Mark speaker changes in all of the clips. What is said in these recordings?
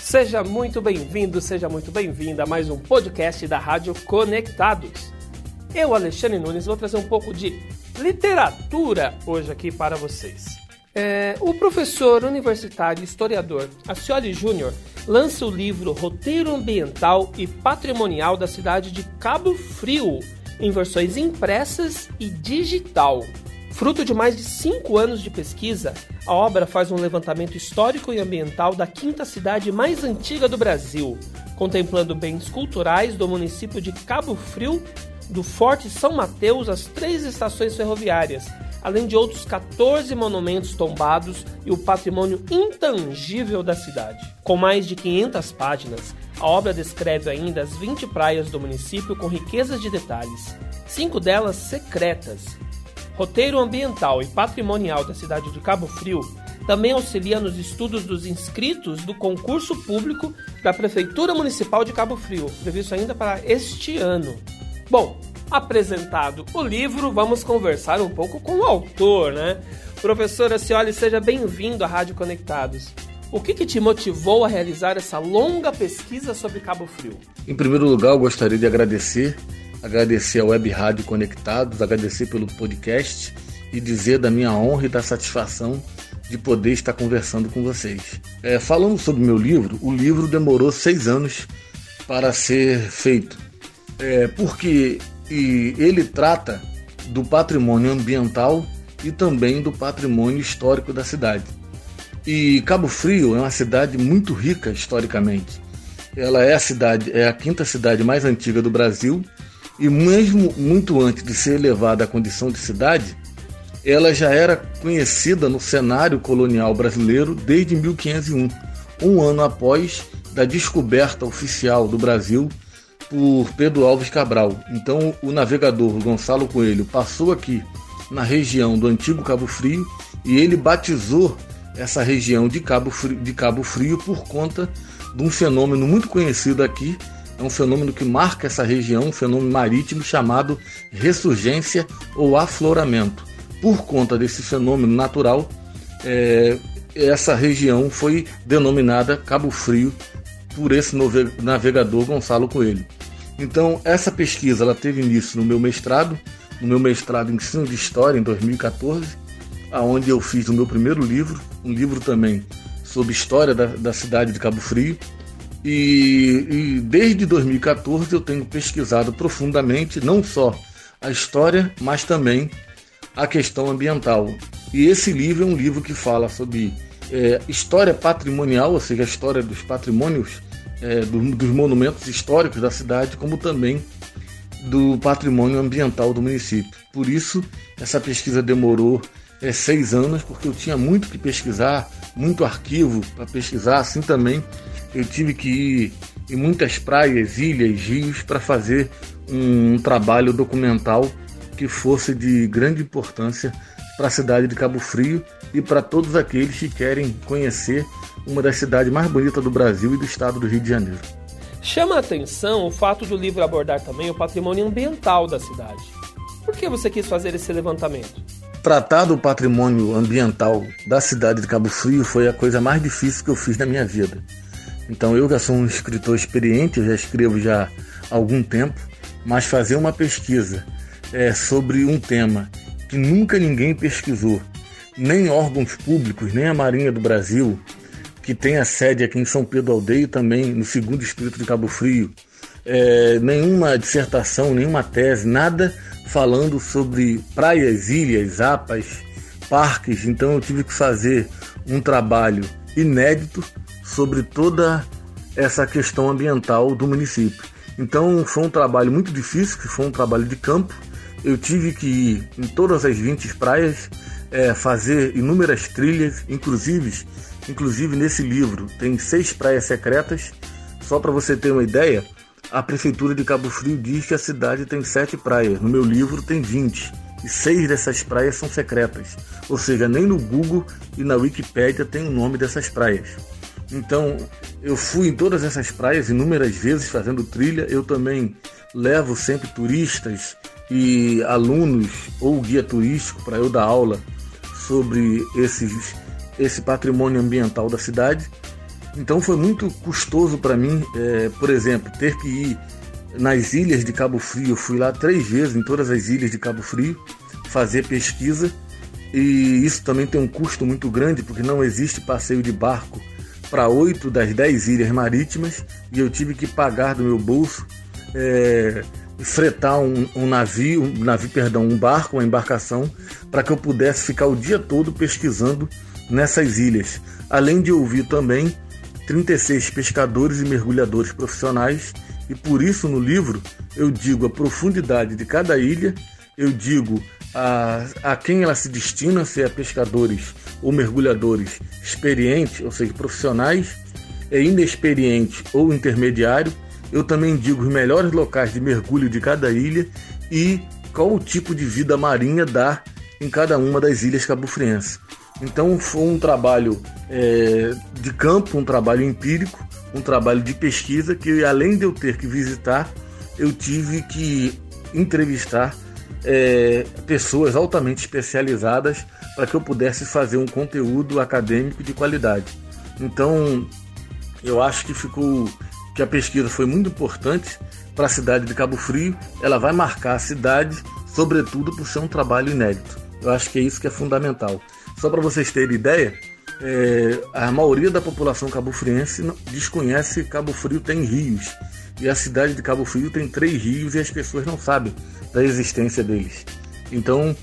Speaker 1: Seja muito bem-vindo, seja muito bem-vinda a mais um podcast da Rádio Conectados. Eu, Alexandre Nunes, vou trazer um pouco de literatura hoje aqui para vocês. É, o professor universitário e historiador Acioli Júnior lança o livro Roteiro Ambiental e Patrimonial da cidade de Cabo Frio, em versões impressas e digital. Fruto de mais de cinco anos de pesquisa, a obra faz um levantamento histórico e ambiental da quinta cidade mais antiga do Brasil, contemplando bens culturais do município de Cabo Frio, do Forte São Mateus às três estações ferroviárias, além de outros 14 monumentos tombados e o patrimônio intangível da cidade. Com mais de 500 páginas, a obra descreve ainda as 20 praias do município com riquezas de detalhes, cinco delas secretas, roteiro ambiental e patrimonial da cidade de Cabo Frio, também auxilia nos estudos dos inscritos do concurso público da Prefeitura Municipal de Cabo Frio, previsto ainda para este ano. Bom, apresentado o livro, vamos conversar um pouco com o autor, né? Professora Cioli, seja bem-vindo à Rádio Conectados. O que, que, te motivou a realizar essa longa pesquisa sobre Cabo Frio?
Speaker 2: Em primeiro lugar, eu gostaria de agradecer agradecer a Web Rádio Conectados, agradecer pelo podcast e dizer da minha honra e da satisfação de poder estar conversando com vocês. É, falando sobre meu livro, o livro demorou seis anos para ser feito, é, porque ele trata do patrimônio ambiental e também do patrimônio histórico da cidade. E Cabo Frio é uma cidade muito rica historicamente. Ela é a cidade, é a quinta cidade mais antiga do Brasil e mesmo muito antes de ser elevada à condição de cidade, ela já era conhecida no cenário colonial brasileiro desde 1501, um ano após da descoberta oficial do Brasil por Pedro Alves Cabral. Então, o navegador Gonçalo Coelho passou aqui na região do antigo Cabo Frio e ele batizou essa região de Cabo Frio, de Cabo Frio por conta de um fenômeno muito conhecido aqui, é um fenômeno que marca essa região, um fenômeno marítimo chamado ressurgência ou afloramento. Por conta desse fenômeno natural, é, essa região foi denominada Cabo Frio por esse navegador Gonçalo Coelho. Então, essa pesquisa ela teve início no meu mestrado, no meu mestrado em ensino de história em 2014, aonde eu fiz o meu primeiro livro, um livro também sobre história da, da cidade de Cabo Frio, e, e, desde 2014 eu tenho pesquisado profundamente não só a história, mas também a questão ambiental. E esse livro é um livro que fala sobre é, história patrimonial, ou seja, a história dos patrimônios, é, do, dos monumentos históricos da cidade, como também do patrimônio ambiental do município. Por isso, essa pesquisa demorou é, seis anos, porque eu tinha muito que pesquisar, muito arquivo para pesquisar, assim também eu tive que ir em muitas praias, ilhas, rios para fazer um trabalho documental que fosse de grande importância para a cidade de Cabo Frio e para todos aqueles que querem conhecer uma das cidades mais bonitas do Brasil e do estado do Rio de Janeiro.
Speaker 1: Chama a atenção o fato do livro abordar também o patrimônio ambiental da cidade. Por que você quis fazer esse levantamento?
Speaker 2: Tratar do patrimônio ambiental da cidade de Cabo Frio foi a coisa mais difícil que eu fiz na minha vida. Então eu já sou um escritor experiente, eu já escrevo já há algum tempo, mas fazer uma pesquisa é, sobre um tema que nunca ninguém pesquisou, nem órgãos públicos, nem a Marinha do Brasil, que tem a sede aqui em São Pedro Aldeia também no segundo distrito de Cabo Frio, é, nenhuma dissertação, nenhuma tese, nada falando sobre praias, ilhas, apas, parques. Então eu tive que fazer um trabalho inédito sobre toda essa questão ambiental do município. Então foi um trabalho muito difícil, que foi um trabalho de campo. Eu tive que ir em todas as 20 praias, é, fazer inúmeras trilhas, inclusive, inclusive nesse livro tem seis praias secretas. Só para você ter uma ideia, a prefeitura de Cabo Frio diz que a cidade tem sete praias. No meu livro tem 20 e seis dessas praias são secretas. Ou seja, nem no Google e na Wikipédia tem o nome dessas praias. Então, eu fui em todas essas praias inúmeras vezes fazendo trilha. Eu também levo sempre turistas e alunos ou guia turístico para eu dar aula sobre esses esse patrimônio ambiental da cidade. Então foi muito custoso para mim, é, por exemplo, ter que ir nas ilhas de Cabo Frio. Fui lá três vezes em todas as ilhas de Cabo Frio fazer pesquisa. E isso também tem um custo muito grande porque não existe passeio de barco para oito das dez ilhas marítimas. E eu tive que pagar do meu bolso é, fretar um, um, navio, um navio, perdão, um barco, uma embarcação para que eu pudesse ficar o dia todo pesquisando nessas ilhas, além de ouvir também 36 pescadores e mergulhadores profissionais e por isso no livro eu digo a profundidade de cada ilha, eu digo a, a quem ela se destina, se é pescadores ou mergulhadores experientes, ou seja, profissionais, é inexperiente ou intermediário. Eu também digo os melhores locais de mergulho de cada ilha e qual o tipo de vida marinha dá em cada uma das ilhas cabufrienses. Então foi um trabalho é, de campo, um trabalho empírico, um trabalho de pesquisa que além de eu ter que visitar, eu tive que entrevistar é, pessoas altamente especializadas para que eu pudesse fazer um conteúdo acadêmico de qualidade. Então, eu acho que ficou que a pesquisa foi muito importante para a cidade de Cabo Frio. Ela vai marcar a cidade, sobretudo por ser um trabalho inédito. Eu acho que é isso que é fundamental. Só para vocês terem ideia, é, a maioria da população cabofriense desconhece que Cabo Frio tem rios. E a cidade de Cabo Frio tem três rios e as pessoas não sabem da existência deles. Então,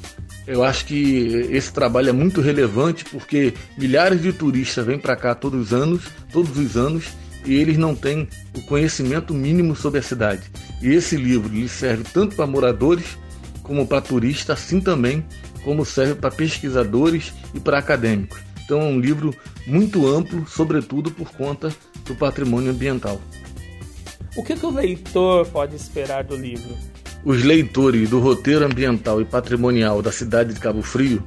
Speaker 2: eu acho que esse trabalho é muito relevante porque milhares de turistas vêm para cá todos os anos, todos os anos, e eles não têm o conhecimento mínimo sobre a cidade. E esse livro lhe serve tanto para moradores como para turistas, assim também como serve para pesquisadores e para acadêmicos. Então é um livro muito amplo, sobretudo por conta do patrimônio ambiental.
Speaker 1: O que, que o leitor pode esperar do livro?
Speaker 2: Os leitores do roteiro ambiental e patrimonial da cidade de Cabo Frio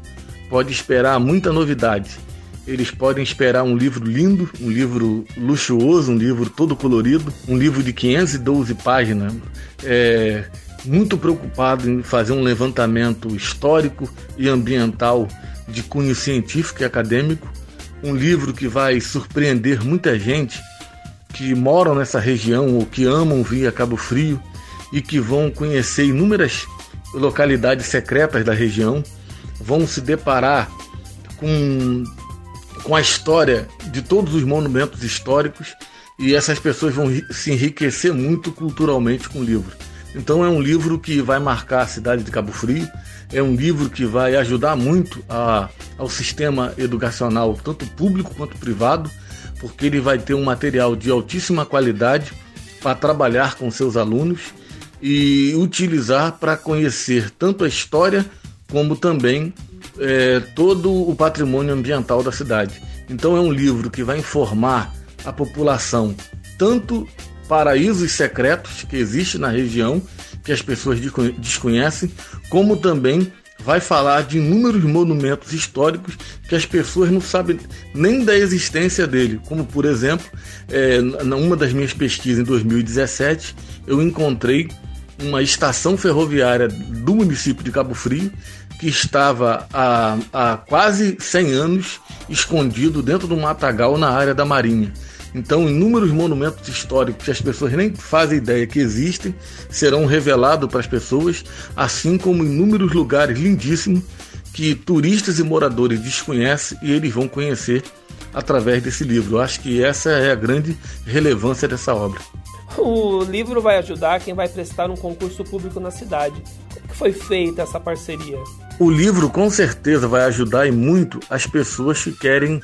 Speaker 2: podem esperar muita novidade. Eles podem esperar um livro lindo, um livro luxuoso, um livro todo colorido, um livro de 512 páginas, é, muito preocupado em fazer um levantamento histórico e ambiental de cunho científico e acadêmico, um livro que vai surpreender muita gente que moram nessa região ou que amam vir a Cabo Frio e que vão conhecer inúmeras localidades secretas da região, vão se deparar com, com a história de todos os monumentos históricos e essas pessoas vão se enriquecer muito culturalmente com o livro. Então é um livro que vai marcar a cidade de Cabo Frio, é um livro que vai ajudar muito a, ao sistema educacional, tanto público quanto privado, porque ele vai ter um material de altíssima qualidade para trabalhar com seus alunos e utilizar para conhecer tanto a história como também é, todo o patrimônio ambiental da cidade. Então é um livro que vai informar a população tanto paraísos secretos que existem na região que as pessoas desconhecem, como também vai falar de inúmeros monumentos históricos que as pessoas não sabem nem da existência dele. Como, por exemplo, é, numa das minhas pesquisas em 2017, eu encontrei uma estação ferroviária do município de Cabo Frio que estava há, há quase 100 anos escondido dentro do matagal na área da Marinha. Então, inúmeros monumentos históricos que as pessoas nem fazem ideia que existem serão revelados para as pessoas, assim como inúmeros lugares lindíssimos que turistas e moradores desconhecem e eles vão conhecer através desse livro. Eu acho que essa é a grande relevância dessa obra.
Speaker 1: O livro vai ajudar quem vai prestar um concurso público na cidade. Como que foi feita essa parceria?
Speaker 2: O livro com certeza vai ajudar e muito as pessoas que querem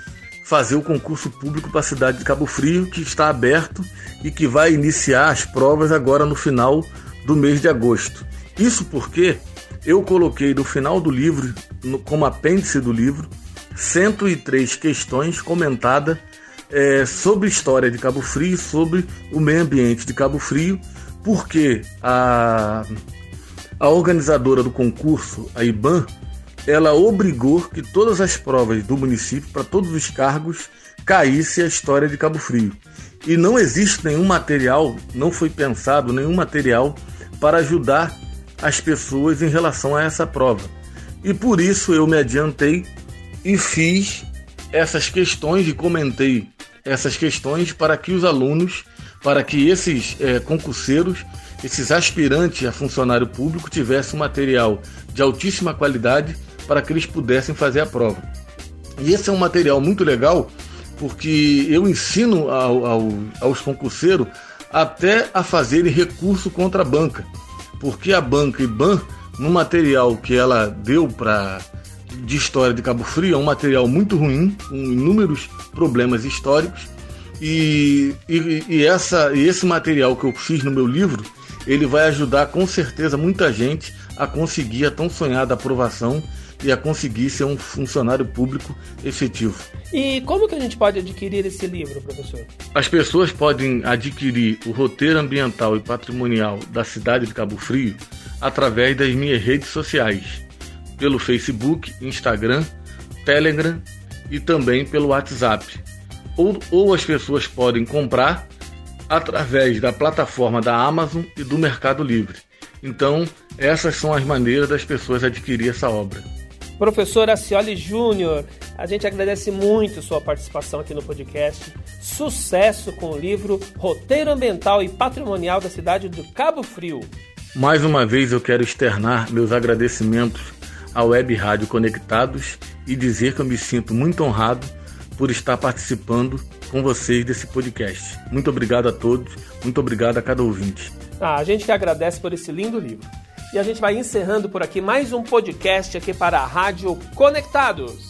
Speaker 2: fazer o concurso público para a cidade de Cabo Frio, que está aberto e que vai iniciar as provas agora no final do mês de agosto. Isso porque eu coloquei no final do livro, como apêndice do livro, 103 questões comentadas é, sobre história de Cabo Frio, sobre o meio ambiente de Cabo Frio, porque a, a organizadora do concurso, a IBAN, ela obrigou que todas as provas do município, para todos os cargos, caísse a história de Cabo Frio. E não existe nenhum material, não foi pensado nenhum material para ajudar as pessoas em relação a essa prova. E por isso eu me adiantei e fiz essas questões e comentei essas questões para que os alunos, para que esses é, concurseiros, esses aspirantes a funcionário público tivessem um material de altíssima qualidade para que eles pudessem fazer a prova. E esse é um material muito legal porque eu ensino ao, ao, aos concurseiros até a fazerem recurso contra a banca, porque a banca IBAN, no material que ela deu para de história de Cabo Frio, é um material muito ruim, com inúmeros problemas históricos, e, e, e, essa, e esse material que eu fiz no meu livro, ele vai ajudar com certeza muita gente a conseguir a tão sonhada aprovação e a conseguir ser um funcionário público efetivo.
Speaker 1: E como que a gente pode adquirir esse livro, professor?
Speaker 2: As pessoas podem adquirir o roteiro ambiental e patrimonial da cidade de Cabo Frio através das minhas redes sociais, pelo Facebook, Instagram, Telegram e também pelo WhatsApp. Ou, ou as pessoas podem comprar através da plataforma da Amazon e do Mercado Livre. Então, essas são as maneiras das pessoas adquirir essa obra.
Speaker 1: Professor Acioli Júnior, a gente agradece muito sua participação aqui no podcast. Sucesso com o livro Roteiro Ambiental e Patrimonial da cidade do Cabo Frio.
Speaker 2: Mais uma vez eu quero externar meus agradecimentos à Web Rádio Conectados e dizer que eu me sinto muito honrado por estar participando com vocês desse podcast. Muito obrigado a todos, muito obrigado a cada ouvinte.
Speaker 1: Ah, a gente que agradece por esse lindo livro. E a gente vai encerrando por aqui mais um podcast aqui para a Rádio Conectados.